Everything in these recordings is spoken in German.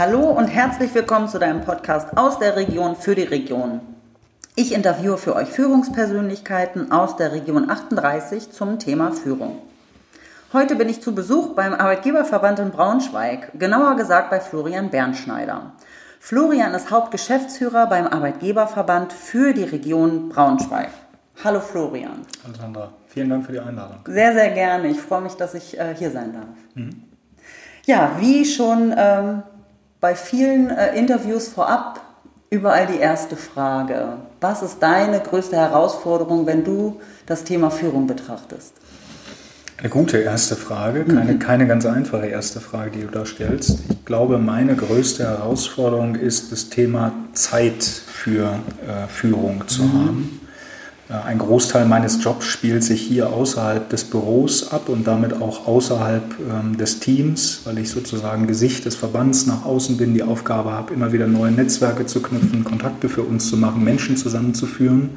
Hallo und herzlich willkommen zu deinem Podcast aus der Region für die Region. Ich interviewe für euch Führungspersönlichkeiten aus der Region 38 zum Thema Führung. Heute bin ich zu Besuch beim Arbeitgeberverband in Braunschweig, genauer gesagt bei Florian Bernschneider. Florian ist Hauptgeschäftsführer beim Arbeitgeberverband für die Region Braunschweig. Hallo Florian. Hallo Sandra, vielen Dank für die Einladung. Sehr, sehr gerne. Ich freue mich, dass ich äh, hier sein darf. Mhm. Ja, wie schon ähm, bei vielen äh, Interviews vorab überall die erste Frage. Was ist deine größte Herausforderung, wenn du das Thema Führung betrachtest? Eine gute erste Frage, keine, mhm. keine ganz einfache erste Frage, die du da stellst. Ich glaube, meine größte Herausforderung ist das Thema Zeit für äh, Führung zu mhm. haben. Ein Großteil meines Jobs spielt sich hier außerhalb des Büros ab und damit auch außerhalb ähm, des Teams, weil ich sozusagen Gesicht des Verbands nach außen bin, die Aufgabe habe, immer wieder neue Netzwerke zu knüpfen, Kontakte für uns zu machen, Menschen zusammenzuführen.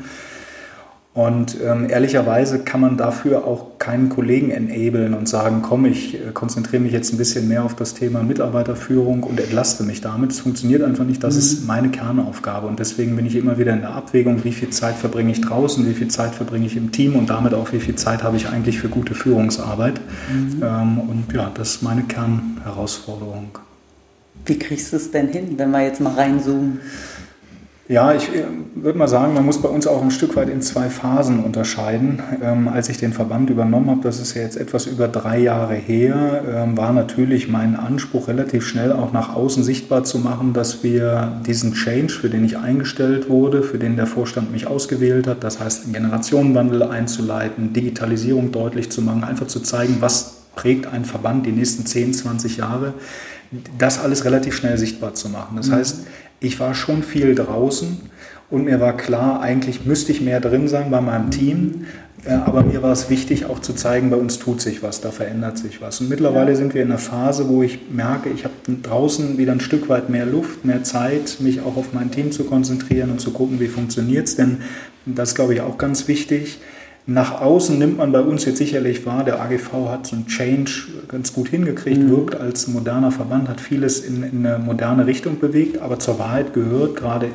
Und ähm, ehrlicherweise kann man dafür auch keinen Kollegen enablen und sagen, komm, ich äh, konzentriere mich jetzt ein bisschen mehr auf das Thema Mitarbeiterführung und entlaste mich damit. Es funktioniert einfach nicht, das mhm. ist meine Kernaufgabe. Und deswegen bin ich immer wieder in der Abwägung, wie viel Zeit verbringe ich draußen, wie viel Zeit verbringe ich im Team und damit auch, wie viel Zeit habe ich eigentlich für gute Führungsarbeit. Mhm. Ähm, und ja, das ist meine Kernherausforderung. Wie kriegst du es denn hin, wenn wir jetzt mal reinzoomen? Ja, ich äh, würde mal sagen, man muss bei uns auch ein Stück weit in zwei Phasen unterscheiden. Ähm, als ich den Verband übernommen habe, das ist ja jetzt etwas über drei Jahre her, ähm, war natürlich mein Anspruch relativ schnell auch nach außen sichtbar zu machen, dass wir diesen Change, für den ich eingestellt wurde, für den der Vorstand mich ausgewählt hat, das heißt einen Generationenwandel einzuleiten, Digitalisierung deutlich zu machen, einfach zu zeigen, was prägt ein Verband die nächsten 10, 20 Jahre, das alles relativ schnell sichtbar zu machen. Das mhm. heißt, ich war schon viel draußen und mir war klar, eigentlich müsste ich mehr drin sein bei meinem Team. Äh, aber mir war es wichtig, auch zu zeigen, bei uns tut sich was, da verändert sich was. Und mittlerweile sind wir in einer Phase, wo ich merke, ich habe draußen wieder ein Stück weit mehr Luft, mehr Zeit, mich auch auf mein Team zu konzentrieren und zu gucken, wie funktioniert es. Denn das glaube ich, auch ganz wichtig. Nach außen nimmt man bei uns jetzt sicherlich wahr, der AGV hat so einen Change ganz gut hingekriegt, mhm. wirkt als moderner Verband, hat vieles in, in, eine moderne Richtung bewegt, aber zur Wahrheit gehört, gerade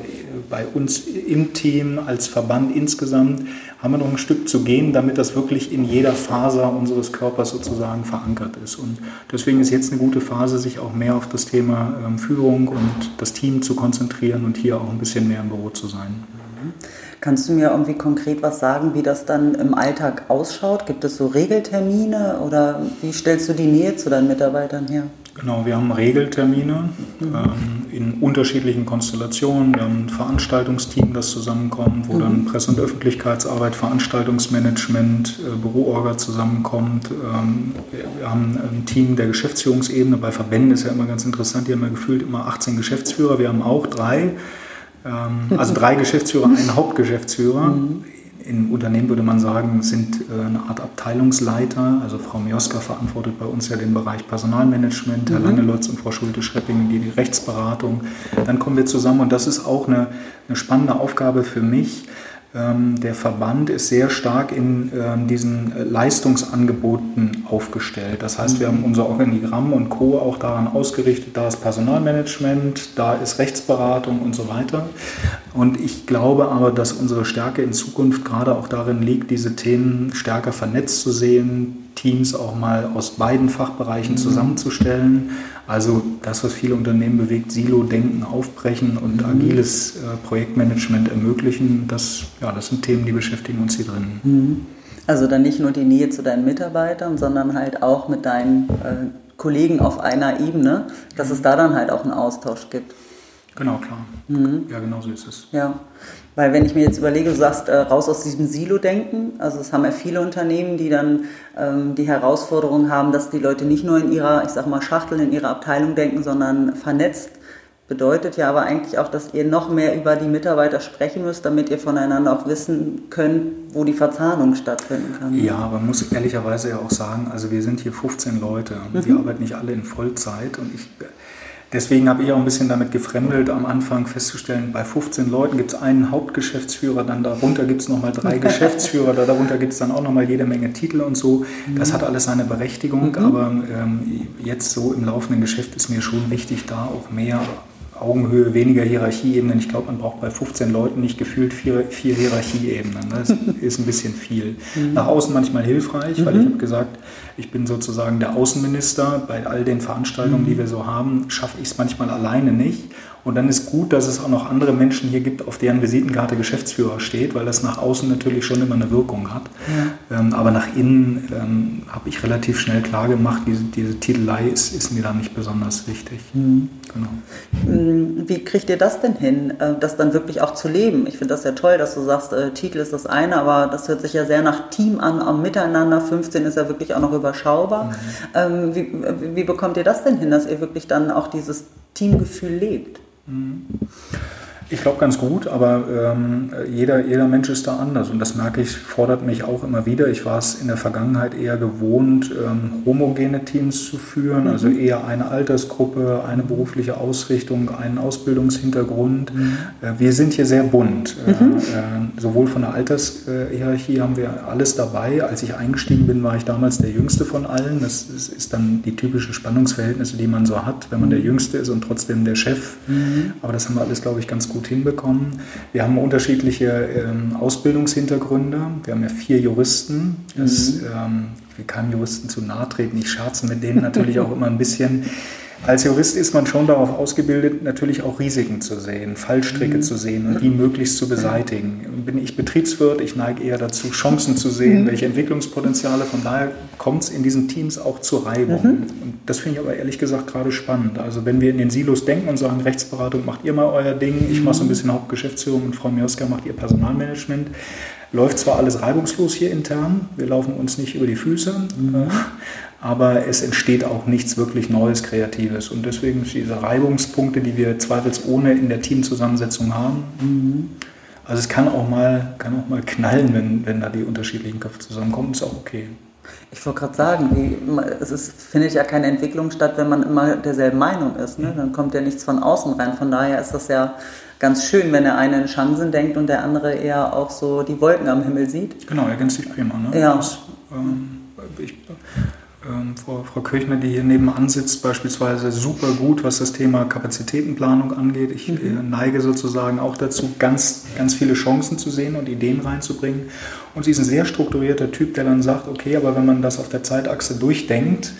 bei uns im Team als Verband insgesamt, haben wir noch ein Stück zu gehen, damit das wirklich in jeder Faser unseres Körpers sozusagen verankert ist. Und deswegen ist jetzt eine gute Phase, sich auch mehr auf das Thema ähm, Führung und das Team zu konzentrieren und hier auch ein bisschen mehr im Büro zu sein. Kannst du mir irgendwie konkret was sagen, wie das dann im Alltag ausschaut? Gibt es so Regeltermine oder wie stellst du die Nähe zu deinen Mitarbeitern her? Genau, wir haben Regeltermine mhm. ähm, in unterschiedlichen Konstellationen. Wir haben ein Veranstaltungsteam, das zusammenkommt, wo mhm. dann Presse- und Öffentlichkeitsarbeit, Veranstaltungsmanagement, äh, Büroorga zusammenkommt. Ähm, wir haben ein Team der Geschäftsführungsebene. Bei Verbänden ist ja immer ganz interessant, die haben ja gefühlt immer 18 Geschäftsführer. Wir haben auch drei. Ähm, also drei Geschäftsführer, ein Hauptgeschäftsführer. Mhm. Im Unternehmen würde man sagen, sind äh, eine Art Abteilungsleiter. Also Frau Mioska verantwortet bei uns ja den Bereich Personalmanagement, Herr mhm. Langelotz und Frau Schulte-Schrepping die, Rechtsberatung. Dann kommen wir zusammen und das ist auch eine, eine spannende Aufgabe für mich der Verband ist sehr stark in ähm, diesen äh, Leistungsangeboten aufgestellt. Das heißt, wir haben unser Organigramm und Co. auch daran ausgerichtet. Da ist Personalmanagement, da ist Rechtsberatung und so weiter. Und ich glaube aber, dass unsere Stärke in Zukunft gerade auch darin liegt, diese Themen stärker vernetzt zu sehen, Teams auch mal aus beiden Fachbereichen mhm. zusammenzustellen. Also das, was viele Unternehmen bewegt, Silo-Denken aufbrechen und mhm. agiles äh, Projektmanagement ermöglichen, das, ja, das sind Themen, die beschäftigen uns hier drin. Mhm. Also dann nicht nur die Nähe zu deinen Mitarbeitern, sondern halt auch mit deinen äh, Kollegen auf einer Ebene, dass es da dann halt auch einen Austausch gibt. Genau, klar. Mhm. Ja, genau so ist es. Ja, weil wenn ich mir jetzt überlege, du sagst, äh, raus aus diesem Silo-Denken, also es haben ja viele Unternehmen, die dann ähm, die Herausforderung haben, dass die Leute nicht nur in ihrer, ich sag mal, Schachtel, in ihrer Abteilung denken, sondern vernetzt. Bedeutet ja aber eigentlich auch, dass ihr noch mehr über die Mitarbeiter sprechen müsst, damit ihr voneinander auch wissen könnt, wo die Verzahnung stattfinden kann. Ja, aber man muss ehrlicherweise ja auch sagen, also wir sind hier 15 Leute und mhm. die arbeiten nicht alle in Vollzeit und ich Deswegen habe ich auch ein bisschen damit gefremdelt, am Anfang festzustellen, bei 15 Leuten gibt es einen Hauptgeschäftsführer, dann darunter gibt es nochmal drei Geschäftsführer, darunter gibt es dann auch nochmal jede Menge Titel und so. Das hat alles seine Berechtigung, mhm. aber ähm, jetzt so im laufenden Geschäft ist mir schon wichtig, da auch mehr Augenhöhe, weniger Hierarchieebenen. Ich glaube, man braucht bei 15 Leuten nicht gefühlt vier, vier Hierarchieebenen. Das ist ein bisschen viel. Mhm. Nach außen manchmal hilfreich, weil ich mhm. habe gesagt, ich bin sozusagen der Außenminister. Bei all den Veranstaltungen, die mhm. wir so haben, schaffe ich es manchmal alleine nicht. Und dann ist gut, dass es auch noch andere Menschen hier gibt, auf deren Visitenkarte Geschäftsführer steht, weil das nach außen natürlich schon immer eine Wirkung hat. Ja. Ähm, aber nach innen ähm, habe ich relativ schnell klar gemacht, diese, diese Titelei ist, ist, mir da nicht besonders wichtig. Mhm. Genau. Mm, wie kriegt ihr das denn hin, äh, das dann wirklich auch zu leben? Ich finde das ja toll, dass du sagst, äh, Titel ist das eine, aber das hört sich ja sehr nach Team an, auch miteinander. 15 ist ja wirklich auch noch überschaubar. Mhm. Ähm, wie, wie bekommt ihr das denn hin, dass ihr wirklich dann auch dieses Teamgefühl lebt? Mhm. Ich glaube ganz gut, aber ähm, jeder, jeder Mensch ist da anders und das merke ich, fordert mich auch immer wieder. Ich war es in der Vergangenheit eher gewohnt, ähm, homogene Teams zu führen, also mhm. also eher eine Altersgruppe, eine berufliche Ausrichtung, einen Ausbildungshintergrund. Mhm. Äh, wir sind hier sehr bunt. Äh, mhm. Äh, sowohl von der Altershierarchie haben wir alles dabei. Als ich eingestiegen bin, war ich damals der Jüngste von allen. Das ist, ist dann die typische Spannungsverhältnisse, die man so hat, wenn man der Jüngste ist und trotzdem der Chef. Mhm. Aber das haben wir alles, glaube ich, ganz gut gut hinbekommen. Wir haben unterschiedliche ähm, Ausbildungshintergründe. Wir haben ja vier Juristen. Das, mhm. ähm, ich will keinem Juristen zu nahe treten. Ich scherze mit denen natürlich auch immer ein bisschen. Als Jurist ist man schon darauf ausgebildet, natürlich auch Risiken zu sehen, Fallstricke mhm. zu sehen und die möglichst zu beseitigen. Bin ich Betriebswirt, ich neige eher dazu, Chancen zu sehen, mhm. welche Entwicklungspotenziale. Von daher kommt es in diesen Teams auch zu Reibung. Mhm. Und das finde ich aber ehrlich gesagt gerade spannend. Also wenn wir in den Silos denken und sagen, Rechtsberatung macht ihr mal euer Ding, ich mache so ein mhm. bisschen Hauptgeschäftsführung und Frau Mioska macht ihr Personalmanagement, läuft zwar alles reibungslos hier intern, wir laufen uns nicht über die Füße, mhm. Aber es entsteht auch nichts wirklich Neues, Kreatives. Und deswegen diese Reibungspunkte, die wir zweifelsohne in der Teamzusammensetzung haben. Mhm. Also es kann auch mal, kann auch mal knallen, wenn, wenn da die unterschiedlichen Köpfe zusammenkommen, ist auch okay. Ich wollte gerade sagen, wie, es ist, findet ja keine Entwicklung statt, wenn man immer derselben Meinung ist. Ne? Dann kommt ja nichts von außen rein. Von daher ist das ja ganz schön, wenn der eine in Chancen denkt und der andere eher auch so die Wolken am Himmel sieht. Genau, ergänzt sich prima. Ne? Ja. Das, ähm, ich, ähm, Frau, Frau Kirchner, die hier nebenan sitzt, beispielsweise super gut, was das Thema Kapazitätenplanung angeht. Ich mhm. Äh, neige sozusagen auch dazu, ganz, ganz viele Chancen zu sehen und Ideen reinzubringen. Und sie ist ein sehr strukturierter Typ, der dann sagt, okay, aber wenn man das auf der Zeitachse durchdenkt,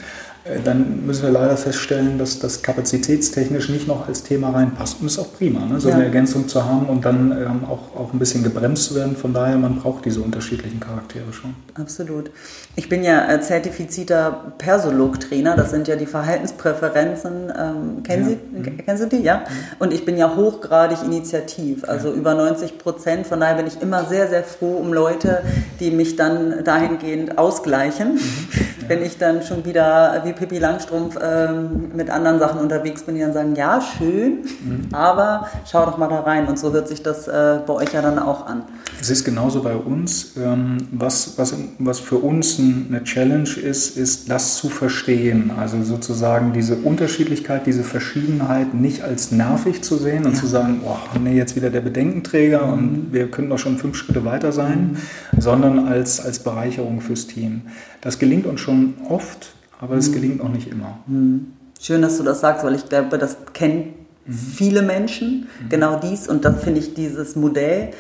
dann müssen wir leider feststellen, dass das kapazitätstechnisch nicht noch als Thema reinpasst. Und ist auch prima, ne? so ja. eine Ergänzung zu haben und dann ähm, auch, auch ein bisschen gebremst zu werden. Von daher, man braucht diese unterschiedlichen Charaktere schon. Absolut. Ich bin ja äh, zertifizierter Persolog-Trainer. Das sind ja die Verhaltenspräferenzen. Ähm, kennen, ja. Sie, mhm. kennen Sie die? Ja. Mhm. Und ich bin ja hochgradig initiativ, also ja. über 90 Prozent. Von daher bin ich immer sehr, sehr froh um Leute, die mich dann dahingehend ausgleichen. Mhm. Wenn ich dann schon wieder wie Pippi Langstrumpf ähm, mit anderen Sachen unterwegs bin, die dann sagen, ja, schön, mhm. aber schau doch mal da rein. Und so hört sich das äh, bei euch ja dann auch an. Es ist genauso bei uns. Ähm, was, was, was für uns eine Challenge ist, ist das zu verstehen. Also sozusagen diese Unterschiedlichkeit, diese Verschiedenheit nicht als nervig zu sehen und ja. zu sagen, oh, nee, jetzt wieder der Bedenkenträger mhm. und wir können doch schon fünf Schritte weiter sein, mhm. sondern als, als Bereicherung fürs Team. Das gelingt uns schon oft, aber es mhm. gelingt auch nicht immer. Mhm. Schön, dass du das sagst, weil ich glaube, das kennen mhm. viele Menschen, mhm. genau dies. Und dann finde ich dieses Modell,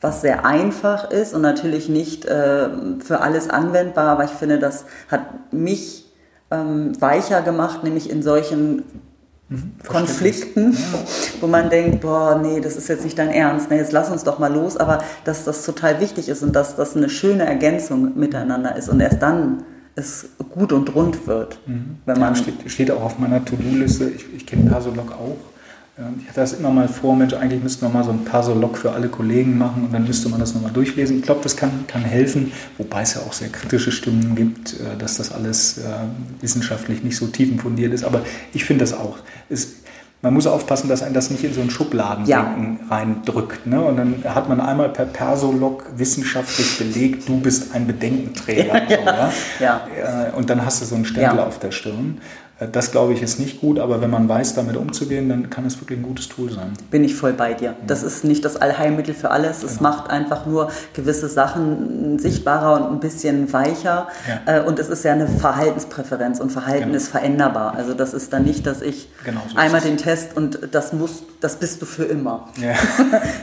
was sehr einfach ist und natürlich nicht äh, für alles anwendbar, aber ich finde, das hat mich ähm, weicher gemacht, nämlich in solchen mhm, Konflikten, ja. wo man denkt, boah, nee, das ist jetzt nicht dein Ernst, nee, jetzt lass uns doch mal los, aber dass das total wichtig ist und dass das eine schöne Ergänzung miteinander ist und erst dann es gut und rund wird. Mhm. Wenn man ja, steht, steht, auch auf meiner To-Do-Liste, ich, ich kenne Persolog auch. Ich hatte das immer mal vor, Mensch, eigentlich müsste man mal so ein Persolog für alle Kollegen machen und dann müsste man das nochmal durchlesen. Ich glaube, das kann, kann helfen, wobei es ja auch sehr kritische Stimmen gibt, äh, dass das alles äh, wissenschaftlich nicht so tiefenfundiert ist. Aber ich finde das auch. Es, man muss aufpassen, dass ein das nicht in so ein Schubladendenken ja. reindrückt. Ne? Und dann hat man einmal per Persolog wissenschaftlich belegt, du bist ein Bedenkenträger. Ja, so, ja? ja. Äh, und dann hast du so einen Stempel auf der Stirn. Äh, das glaube ich ist nicht gut, aber wenn man weiß, damit umzugehen, dann kann es wirklich ein gutes Tool sein. Bin ich voll bei dir. Das ist nicht das Allheilmittel für alles. Es genau. macht einfach nur gewisse Sachen sichtbarer und ein bisschen weicher. Ja. Äh, und es ist ja eine Verhaltenspräferenz und Verhalten genau. ist veränderbar. Also das ist dann nicht, dass ich genau so einmal den Test und das muss, das bist du für immer. Ja.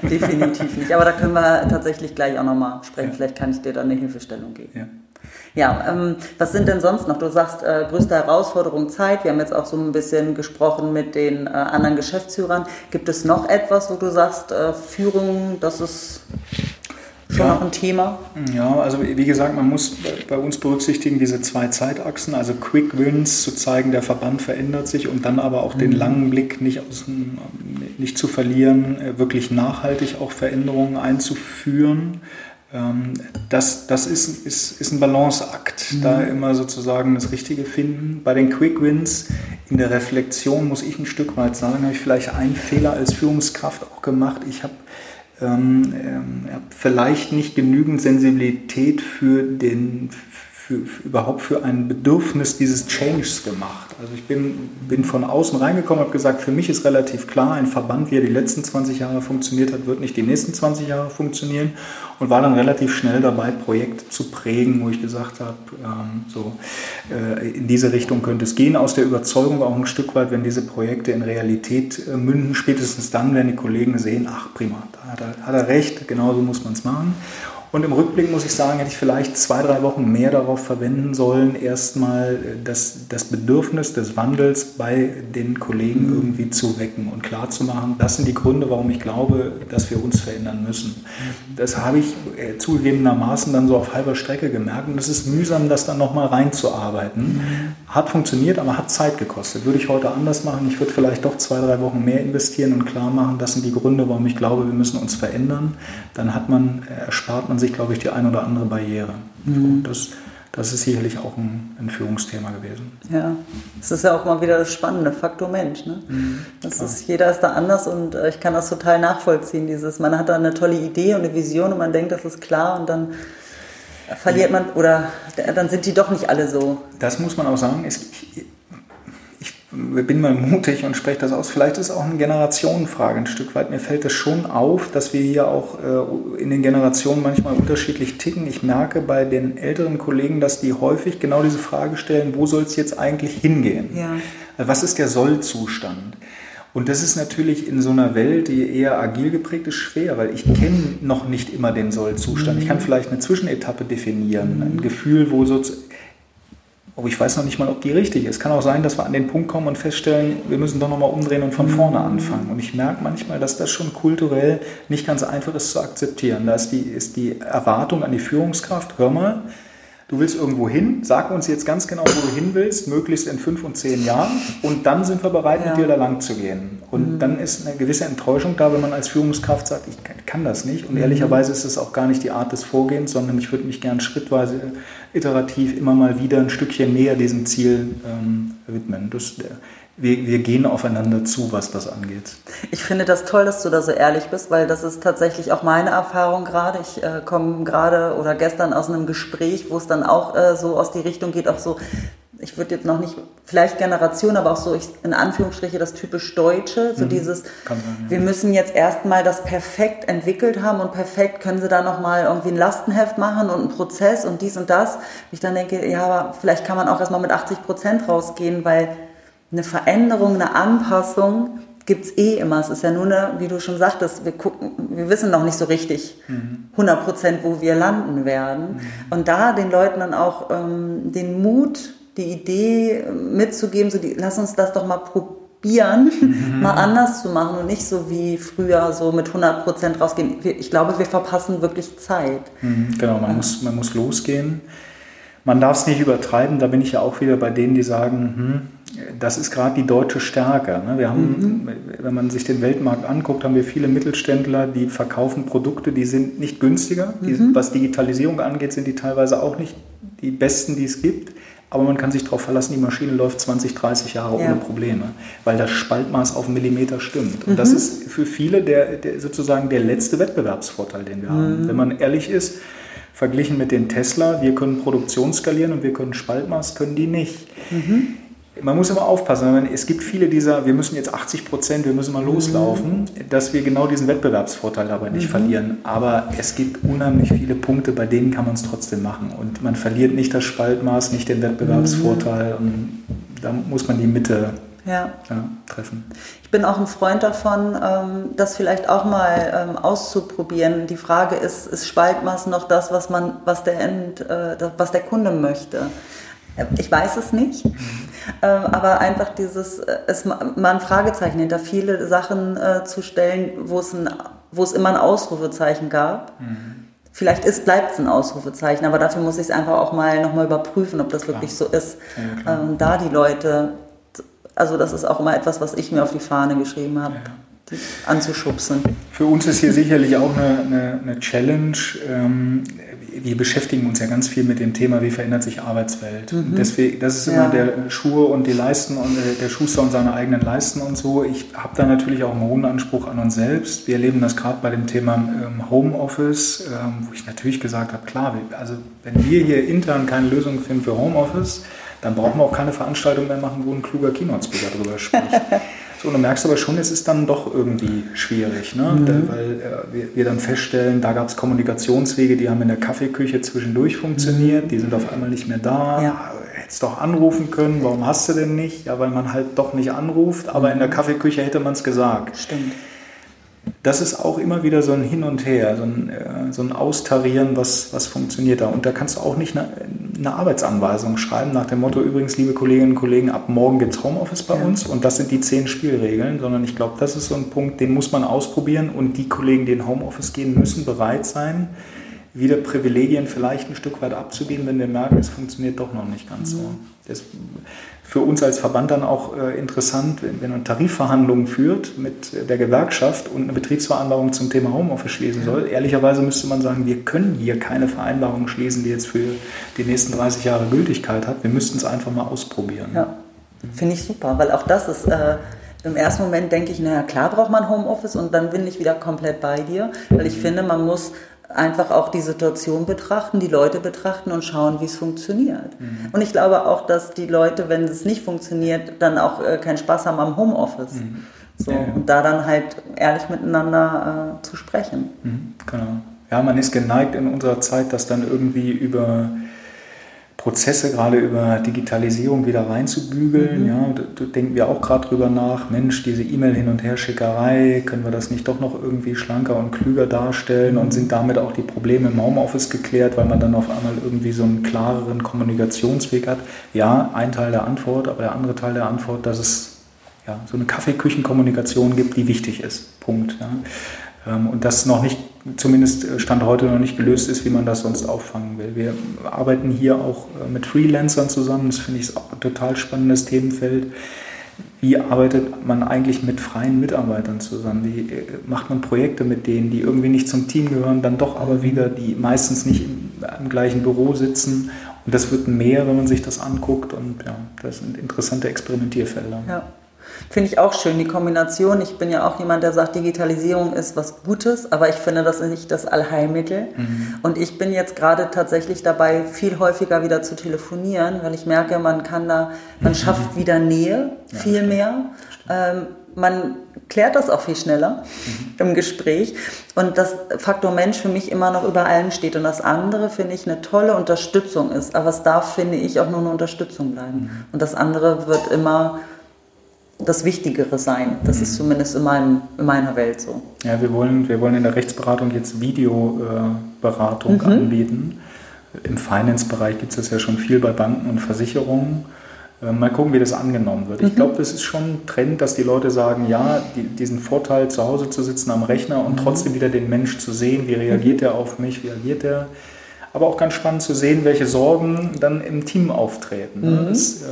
Definitiv nicht. Aber da können wir tatsächlich gleich auch nochmal sprechen. Ja. Vielleicht kann ich dir da eine Hilfestellung geben. Ja. Ähm, was sind denn sonst noch? Du sagst, äh, größte Herausforderung Zeit. Wir haben jetzt auch so ein bisschen gesprochen mit den äh, anderen Geschäftsführern. Gibt es noch etwas, wo du sagst, äh, Führung, das ist schon ja. noch ein Thema? Ja, also wie gesagt, man muss bei uns berücksichtigen diese zwei Zeitachsen, also Quick Wins zu zeigen, der Verband verändert sich und dann aber auch mhm. den langen Blick nicht, aus nicht zu verlieren, äh, wirklich nachhaltig auch Veränderungen einzuführen. Ähm, das, das ist, ist, ist ein Balanceakt, mhm. da immer sozusagen das Richtige finden. Bei den Quick Wins in der Reflexion muss ich ein Stück weit sagen, habe ich vielleicht einen Fehler als Führungskraft auch gemacht. Ich habe ähm, äh, vielleicht nicht genügend Sensibilität für den, für, für, überhaupt für ein Bedürfnis dieses Changes gemacht. Also ich bin, bin von außen reingekommen, habe gesagt, für mich ist relativ klar, ein Verband, wie er die letzten 20 Jahre funktioniert hat, wird nicht die nächsten 20 Jahre funktionieren und war dann relativ schnell dabei, Projekte zu prägen, wo ich gesagt habe, ähm, so äh, in diese Richtung könnte es gehen, aus der Überzeugung auch ein Stück weit, wenn diese Projekte in Realität äh, münden, spätestens dann werden die Kollegen sehen, ach prima, da hat er, hat er recht, genauso muss man es machen. Und im Rückblick muss ich sagen, hätte ich vielleicht zwei, drei Wochen mehr darauf verwenden sollen, erstmal äh, das, das Bedürfnis des Wandels bei den Kollegen irgendwie zu wecken und klarzumachen, das sind die Gründe, warum ich glaube, dass wir uns verändern müssen. Das habe ich äh, zugegebenermaßen dann so auf halber Strecke gemerkt und es ist mühsam, das dann nochmal reinzuarbeiten. Hat funktioniert, aber hat Zeit gekostet. Würde ich heute anders machen, ich würde vielleicht doch zwei, drei Wochen mehr investieren und klar machen, das sind die Gründe, warum ich glaube, wir müssen uns verändern. Dann hat man, äh, erspart man man sich, glaube ich, die ein oder andere Barriere. Mhm. Das, das ist sicherlich auch ein, ein, Führungsthema gewesen. Ja, es ist ja auch mal wieder das spannende Faktor Mensch. Ne? Mhm, das ist, jeder ist da anders und äh, ich kann das total nachvollziehen. Dieses, man hat da eine tolle Idee und eine Vision und man denkt, das ist klar und dann verliert man oder dann sind die doch nicht alle so. Das muss man auch sagen. Es, bin mal mutig und spreche das aus. Vielleicht ist es auch eine Generationenfrage ein Stück weit. Mir fällt es schon auf, dass wir hier auch äh, in den Generationen manchmal unterschiedlich ticken. Ich merke bei den älteren Kollegen, dass die häufig genau diese Frage stellen, wo soll es jetzt eigentlich hingehen? Ja. Was ist der Sollzustand? Und das ist natürlich in so einer Welt, die eher agil geprägt ist, schwer, weil ich kenne noch nicht immer den Sollzustand. Ich kann mhm. vielleicht eine Zwischenetappe definieren, ein Gefühl, wo so aber oh, ich weiß noch nicht mal, ob die richtig ist. Kann auch sein, dass wir an den Punkt kommen und feststellen, wir müssen doch nochmal umdrehen und von vorne anfangen. Und ich merke manchmal, dass das schon kulturell nicht ganz einfach ist zu akzeptieren. Da ist die, ist die Erwartung an die Führungskraft, hör mal, du willst irgendwo hin, sag uns jetzt ganz genau, wo du hin willst, möglichst in fünf und zehn Jahren und dann sind wir bereit, ja. mit dir da lang zu gehen. Und mhm. dann ist eine gewisse Enttäuschung da, wenn man als Führungskraft sagt, ich kann das nicht. Und mhm. ehrlicherweise ist es auch gar nicht die Art des Vorgehens, sondern ich würde mich gern schrittweise, iterativ immer mal wieder ein Stückchen näher diesem Ziel ähm, widmen. Das, wir, wir gehen aufeinander zu, was das angeht. Ich finde das toll, dass du da so ehrlich bist, weil das ist tatsächlich auch meine Erfahrung gerade. Ich äh, komme gerade oder gestern aus einem Gespräch, wo es dann auch äh, so aus die Richtung geht, auch so, ich würde jetzt noch nicht, vielleicht Generation, aber auch so ich, in Anführungsstriche das typisch Deutsche, so mhm. dieses, sein, ja. wir müssen jetzt erstmal das perfekt entwickelt haben und perfekt können sie da nochmal irgendwie ein Lastenheft machen und einen Prozess und dies und das. Ich dann denke, ja, aber vielleicht kann man auch erstmal mit 80 Prozent rausgehen, weil eine Veränderung, eine Anpassung gibt es eh immer. Es ist ja nur eine, wie du schon sagtest, wir gucken, wir wissen noch nicht so richtig 100 Prozent, wo wir landen werden. Mhm. Und da den Leuten dann auch ähm, den Mut, die Idee mitzugeben, so die, lass uns das doch mal probieren, mhm. mal anders zu machen und nicht so wie früher so mit 100 Prozent rausgehen. Ich glaube, wir verpassen wirklich Zeit. Mhm, genau, man, ja. muss, man muss losgehen. Man darf es nicht übertreiben, da bin ich ja auch wieder bei denen, die sagen, hm, das ist gerade die deutsche Stärke. Ne? Wir haben, mhm. wenn man sich den Weltmarkt anguckt, haben wir viele Mittelständler, die verkaufen Produkte, die sind nicht günstiger. Mhm. Die, was Digitalisierung angeht, sind die teilweise auch nicht die besten, die es gibt. Aber man kann sich darauf verlassen, die Maschine läuft 20, 30 Jahre ja. ohne Probleme, weil das Spaltmaß auf einen Millimeter stimmt. Und mhm. das ist für viele der, der, sozusagen der letzte Wettbewerbsvorteil, den wir haben. Mhm. Wenn man ehrlich ist, verglichen mit den Tesla, wir können Produktion skalieren und wir können Spaltmaß, können die nicht. Mhm. Man muss immer aufpassen. Es gibt viele dieser, wir müssen jetzt 80 Prozent, wir müssen mal loslaufen, mhm. dass wir genau diesen Wettbewerbsvorteil dabei nicht mhm. verlieren. Aber es gibt unheimlich viele Punkte, bei denen kann man es trotzdem machen. Und man verliert nicht das Spaltmaß, nicht den Wettbewerbsvorteil. Mhm. Und da muss man die Mitte ja. Ja, treffen. Ich bin auch ein Freund davon, ähm, das vielleicht auch mal ähm, auszuprobieren. Die Frage ist, ist Spaltmaß noch das, was man, was der End, äh, was der Kunde möchte? Ich weiß es nicht, ähm, aber einfach dieses, äh, es mal ein Fragezeichen hinter viele Sachen äh, zu stellen, wo es, ein, wo es immer ein Ausrufezeichen gab. Mhm. Vielleicht bleibt es ein Ausrufezeichen, aber dafür muss ich es einfach auch mal nochmal überprüfen, ob das klar. wirklich so ist. Ja, ähm, da die Leute, also das ist auch immer etwas, was ich mir auf die Fahne geschrieben habe. Ja anzuschubsen. Für uns ist hier sicherlich auch eine, eine, eine Challenge. Ähm, wir beschäftigen uns ja ganz viel mit dem Thema, wie verändert sich Arbeitswelt. Mhm. Deswegen, das ist immer ja. der Schuhe und die Leisten und äh, der Schuster und seine eigenen Leisten und so. Ich habe da natürlich auch einen hohen Anspruch an uns selbst. Wir erleben das gerade bei dem Thema ähm, Homeoffice, ähm, wo ich natürlich gesagt habe, klar, also wenn wir hier intern keine Lösung finden für Homeoffice, dann brauchen wir auch keine Veranstaltung mehr machen, wo ein kluger Keynote-Speaker drüber spricht. So, und du merkst aber schon, es ist dann doch irgendwie schwierig, ne? Mhm. weil äh, wir, wir, dann feststellen, da gab es Kommunikationswege, die haben in der Kaffeeküche zwischendurch funktioniert, mhm. die sind auf einmal nicht mehr da. Ja. Hättest doch anrufen können, warum hast du denn nicht? Ja, weil man halt doch nicht anruft, aber in der mhm. Kaffeeküche hätte man es gesagt. Stimmt das ist auch immer wieder so ein Hin und Her, so ein, äh, so ein Austarieren, was, was funktioniert da. Und da kannst du auch nicht eine, eine Arbeitsanweisung schreiben nach dem Motto, übrigens, liebe Kolleginnen und Kollegen, ab morgen gibt es Homeoffice bei ja. uns und das sind die zehn Spielregeln, sondern ich glaube, das ist so ein Punkt, den muss man ausprobieren und die Kollegen, die in Homeoffice gehen, müssen bereit sein, wieder Privilegien vielleicht ein Stück weit abzugeben, wenn wir merken, es funktioniert doch noch nicht ganz so. Mhm. Das, für uns als Verband dann auch äh, interessant, wenn, wenn man Tarifverhandlungen führt mit der Gewerkschaft und eine Betriebsvereinbarung zum Thema Homeoffice schließen soll. Ehrlicherweise müsste man sagen, wir können hier keine Vereinbarung schließen, die jetzt für die nächsten 30 Jahre Gültigkeit hat. Wir müssten es einfach mal ausprobieren. Ja, finde ich super, weil auch das ist... Äh im ersten Moment denke ich, naja, klar braucht man Homeoffice und dann bin ich wieder komplett bei dir, weil ich finde, man muss einfach auch die Situation betrachten, die Leute betrachten und schauen, wie es funktioniert. Mhm. Und ich glaube auch, dass die Leute, wenn es nicht funktioniert, dann auch äh, keinen Spaß haben am Homeoffice. Mhm. So, ja, ja. Und da dann halt ehrlich miteinander äh, zu sprechen. Mhm, genau. Ja, man ist geneigt in unserer Zeit, das dann irgendwie über Prozesse gerade über Digitalisierung wieder reinzubügeln. Mhm. Ja, da, denken wir auch gerade drüber nach, Mensch, diese E-Mail hin und her Schickerei, können wir das nicht doch noch irgendwie schlanker und klüger darstellen mhm. und sind damit auch die Probleme im Homeoffice geklärt, weil man dann auf einmal irgendwie so einen klareren Kommunikationsweg hat. Ja, ein Teil der Antwort, aber der andere Teil der Antwort, dass es ja, so eine Kaffeeküchenkommunikation gibt, die wichtig ist. Punkt. Ja. Ähm, und das noch nicht, zumindest äh, Stand heute noch nicht gelöst ist, wie man das sonst auffangen will. Wir arbeiten hier auch äh, mit Freelancern zusammen, das finde ich auch ein total spannendes Themenfeld. Wie arbeitet man eigentlich mit freien Mitarbeitern zusammen? Wie äh, macht man Projekte mit denen, die irgendwie nicht zum Team gehören, dann doch aber wieder, die meistens nicht im, im gleichen Büro sitzen? Und das wird mehr, wenn man sich das anguckt. Und ja, das sind interessante Experimentierfelder. Ja. Finde ich auch schön, die Kombination. Ich bin ja auch jemand, der sagt, Digitalisierung ist was Gutes, aber ich finde das nicht das Allheilmittel. Mhm. Und ich bin jetzt gerade tatsächlich dabei, viel häufiger wieder zu telefonieren, weil ich merke, man kann da, man mhm. schafft wieder Nähe, ja, viel mehr. Ähm, man klärt das auch viel schneller mhm. im Gespräch und das Faktor Mensch für mich immer noch über allem steht und das andere finde ich eine tolle Unterstützung ist, aber es darf, finde ich, auch nur eine Unterstützung bleiben mhm. und das andere wird immer das Wichtigere sein. Das ist mhm. zumindest in, meinem, in meiner Welt so. Ja, wir wollen, wir wollen in der Rechtsberatung jetzt Videoberatung mhm. anbieten. Im Finance-Bereich gibt es das ja schon viel bei Banken und Versicherungen. Äh, mal gucken, wie das angenommen wird. Mhm. Ich glaube, das ist schon ein Trend, dass die Leute sagen, ja, die, diesen Vorteil zu Hause zu sitzen am Rechner und mhm. trotzdem wieder den Mensch zu sehen, wie reagiert mhm. er auf mich, wie agiert er. Aber auch ganz spannend zu sehen, welche Sorgen dann im Team auftreten. Ne? Mhm. Das, äh,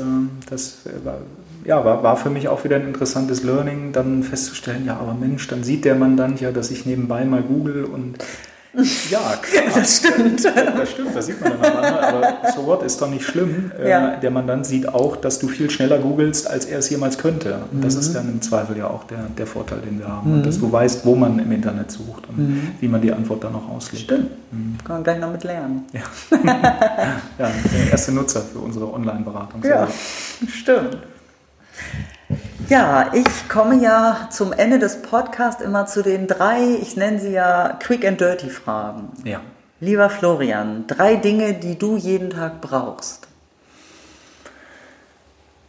das ja, war, war für mich auch wieder ein interessantes Learning, dann festzustellen, ja, aber Mensch, dann sieht der Mann dann ja, dass ich nebenbei mal google und ja, klar. Das stimmt. Das stimmt, das sieht man dann aber. Aber so what ist doch nicht schlimm. Ja. der Mandant sieht auch, dass du viel schneller googelst, als er es jemals könnte. Und das mhm. ist dann im Zweifel ja auch der, der Vorteil, den wir haben. Mhm. Dass du weißt, wo man im Internet sucht und mhm. wie man die Antwort dann auch auslegt. Stimmt. Mhm. Kann man gleich noch mit lernen. Ja. ja, der erste Nutzer für unsere Online-Beratung. Ja, stimmt. Ja, ich komme ja zum Ende des Podcasts immer zu den drei, ich nenne sie ja Quick and Dirty Fragen. Ja. Lieber Florian, drei Dinge, die du jeden Tag brauchst.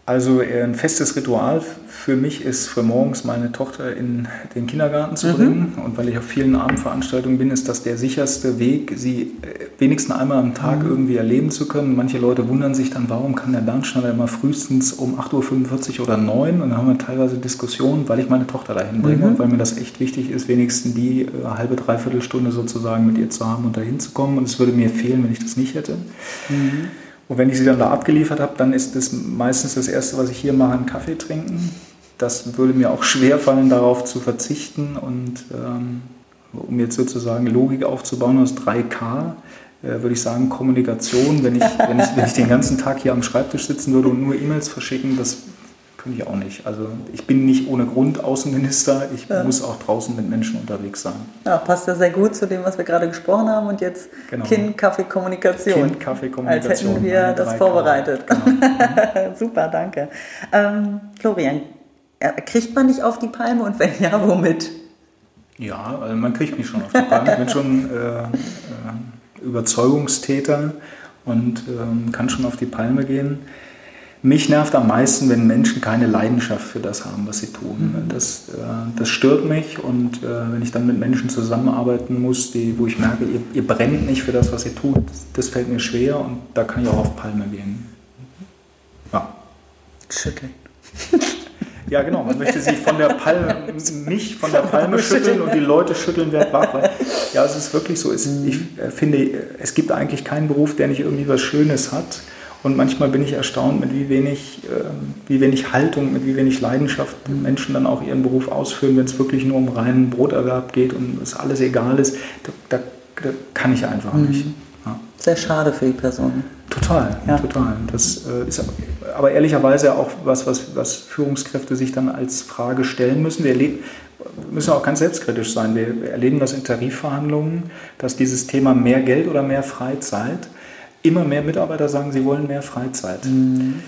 Also äh, ein festes Ritual für mich ist, für morgens meine Tochter in den Kindergarten zu mhm. bringen. Und weil ich auf vielen Abendveranstaltungen bin, ist das der sicherste Weg, sie äh, wenigstens einmal am Tag mhm. irgendwie erleben zu können. Manche Leute wundern sich dann, warum kann der Bernschneider immer frühestens um 8.45 Uhr oder 9 Uhr? Und dann haben wir teilweise Diskussionen, weil ich meine Tochter dahin bringe mhm. und weil mir das echt wichtig ist, wenigstens die äh, halbe, dreiviertel Stunde sozusagen mit ihr zu haben und dahin zu kommen. Und es würde mir fehlen, wenn ich das nicht hätte. Mhm. Und wenn ich sie dann da abgeliefert habe, dann ist das meistens das Erste, was ich hier mache, einen Kaffee trinken. Das würde mir auch schwer fallen, darauf zu verzichten. Und ähm, um jetzt sozusagen Logik aufzubauen aus 3K, äh, würde ich sagen, Kommunikation. Wenn ich, wenn, ich, wenn ich den ganzen Tag hier am Schreibtisch sitzen würde und nur E-Mails verschicken, das könnte ich auch nicht. Also ich bin nicht ohne Grund Außenminister, ich ja. muss auch draußen mit Menschen unterwegs sein. Ja, passt ja sehr gut zu dem, was wir gerade gesprochen haben und jetzt genau. Kind, Kaffee, Kommunikation. Kind, Kaffee, Kommunikation. Als hätten wir das vorbereitet. Genau. Super, danke. Ähm, Florian, kriegt man dich auf die Palme und wenn ja, womit? Ja, also man kriegt mich schon auf die Palme. Ich bin schon äh, äh, Überzeugungstäter und äh, kann schon auf die Palme gehen. Mich nervt am meisten, wenn Menschen keine Leidenschaft für das haben, was sie tun. Mhm. Das, äh, das stört mich und äh, wenn ich dann mit Menschen zusammenarbeiten muss, die, wo ich merke, ihr, ihr brennt nicht für das, was ihr tut, das fällt mir schwer und da kann ich auch auf Palme gehen. Ja. Schütteln. Ja, genau. Man möchte sich von der Palme, mich von der Palme schütteln und die Leute schütteln werden wach. Ja, es ist wirklich so. Es, ich äh, finde, es gibt eigentlich keinen Beruf, der nicht irgendwie was Schönes hat. Und manchmal bin ich erstaunt, mit wie wenig, äh, wie wenig Haltung, mit wie wenig Leidenschaft Menschen dann auch ihren Beruf ausführen, wenn es wirklich nur um reinen Broterwerb geht und es alles egal ist. Da, da, da kann ich einfach mhm. nicht. Ja. Sehr schade für die Person. Total, ja. total. Das äh, ist aber ehrlicherweise auch was, was, was Führungskräfte sich dann als Frage stellen müssen. Wir erleben, müssen auch ganz selbstkritisch sein. Wir erleben das in Tarifverhandlungen, dass dieses Thema mehr Geld oder mehr Freizeit immer mehr Mitarbeiter sagen, sie wollen mehr Freizeit. Mhm.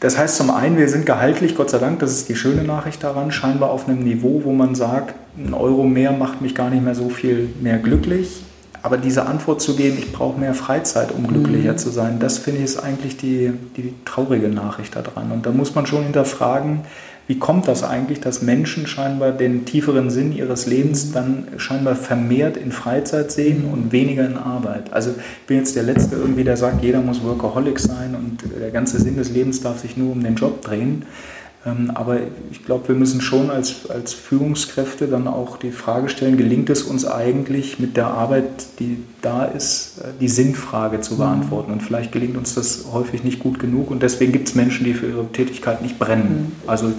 Das heißt zum einen, wir sind gehaltlich, Gott sei Dank, das ist die schöne Nachricht daran, scheinbar auf einem Niveau, wo man sagt, ein Euro mehr macht mich gar nicht mehr so viel mehr glücklich. Aber diese Antwort zu geben, ich brauche mehr Freizeit, um glücklicher mhm. zu sein, das finde ich ist eigentlich die, die traurige Nachricht daran. Und da muss man schon hinterfragen, wie kommt das eigentlich, dass Menschen scheinbar den tieferen Sinn ihres Lebens dann scheinbar vermehrt in Freizeit sehen und weniger in Arbeit? Also ich bin jetzt der Letzte irgendwie, der sagt, jeder muss Workaholic sein und der ganze Sinn des Lebens darf sich nur um den Job drehen. Ähm, aber ich glaube, wir müssen schon als, als Führungskräfte dann auch die Frage stellen, gelingt es uns eigentlich mit der Arbeit, die da ist, äh, die Sinnfrage zu mhm. beantworten? Und vielleicht gelingt uns das häufig nicht gut genug und deswegen gibt es Menschen, die für ihre Tätigkeit nicht brennen. Mhm. Also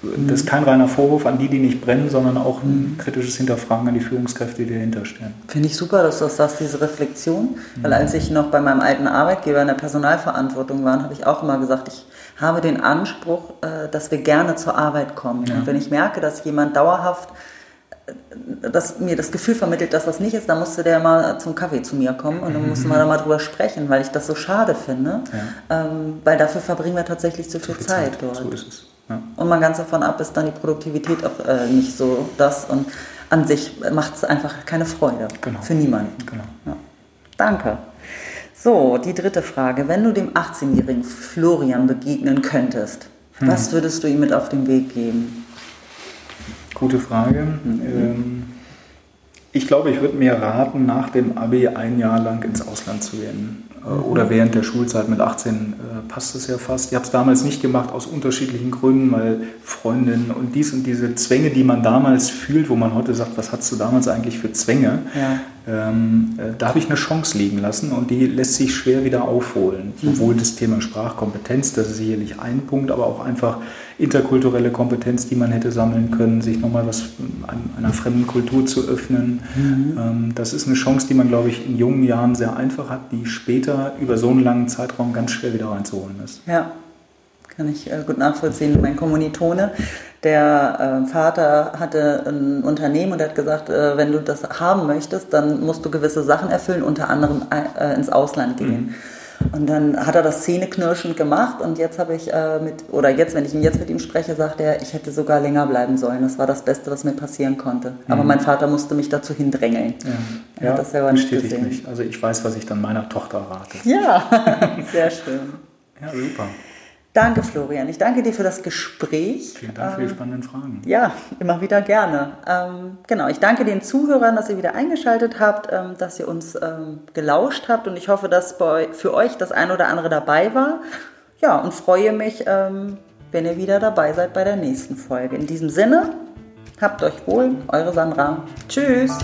das ist kein reiner Vorwurf an die, die nicht brennen, sondern auch ein mhm. kritisches Hinterfragen an die Führungskräfte, die dahinter stehen. Finde ich super, dass du das sagst, diese Reflexion. Weil als ich noch bei meinem alten Arbeitgeber in der Personalverantwortung war, habe ich auch immer gesagt, ich habe den Anspruch, äh, dass wir gerne zur Arbeit kommen. Ja. Und wenn ich merke, dass jemand dauerhaft äh, dass mir das Gefühl vermittelt, dass das nicht ist, dann musste der mal zum Kaffee zu mir kommen und dann musste man da mal drüber sprechen, weil ich das so schade finde. Ja. Ähm, weil dafür verbringen wir tatsächlich zu viel, zu viel Zeit, Zeit, dort. So ist es. Ja. Und mal ganz davon ab ist dann die Produktivität auch äh, nicht so das und an sich macht es einfach keine Freude genau. für niemanden. Genau. Ja. Danke. So, die dritte Frage. Wenn du dem 18-jährigen Florian begegnen könntest, hm. was würdest du ihm mit auf den Weg geben? Gute Frage. Mhm. Ähm, ich glaube, ich würde mir raten, nach dem Abi ein Jahr lang ins Ausland zu gehen. Äh, mhm. Oder während der Schulzeit mit 18 äh, passt es ja fast. Ich habe es damals nicht gemacht aus unterschiedlichen Gründen, weil Freundinnen und dies und diese Zwänge, die man damals fühlt, wo man heute sagt, was hattest du damals eigentlich für Zwänge, ja. Ähm, äh, da habe ich eine Chance liegen lassen und die lässt sich schwer wieder aufholen. Mhm. Sowohl das Thema Sprachkompetenz, das ist sicherlich ein Punkt, aber auch einfach interkulturelle Kompetenz, die man hätte sammeln können, sich nochmal was einer fremden Kultur zu öffnen. Mhm. Ähm, das ist eine Chance, die man, glaube ich, in jungen Jahren sehr einfach hat, die später über so einen langen Zeitraum ganz schwer wieder reinzuholen ist. Ja, kann ich äh, gut nachvollziehen. Mein Kommilitone, der äh, Vater hatte ein Unternehmen und hat gesagt, äh, wenn du das haben möchtest, dann musst du gewisse Sachen erfüllen, unter anderem äh, ins Ausland gehen. Mhm. Und dann hat er das zähneknirschend gemacht und jetzt habe ich äh, mit, oder jetzt, wenn ich ihn jetzt mit ihm spreche, sagt er, ich hätte sogar länger bleiben sollen. Das war das Beste, was mir passieren konnte. Aber Mhm. mein Vater musste mich dazu hindrängeln. Ja, Er hat das selber nicht gesehen. mich. Also ich weiß, was ich dann meiner Tochter rate. Ja, sehr schön. Ja, super. Danke, Florian. Ich danke dir für das Gespräch. Vielen Dank für die spannenden Fragen. Ja, immer wieder gerne. Ähm, genau, ich danke den Zuhörern, dass ihr wieder eingeschaltet habt, ähm, dass ihr uns ähm, gelauscht habt und ich hoffe, dass bei, für euch das ein oder andere dabei war. Ja, und freue mich, ähm, wenn ihr wieder dabei seid bei der nächsten Folge. In diesem Sinne, habt euch wohl, eure Sandra. Tschüss.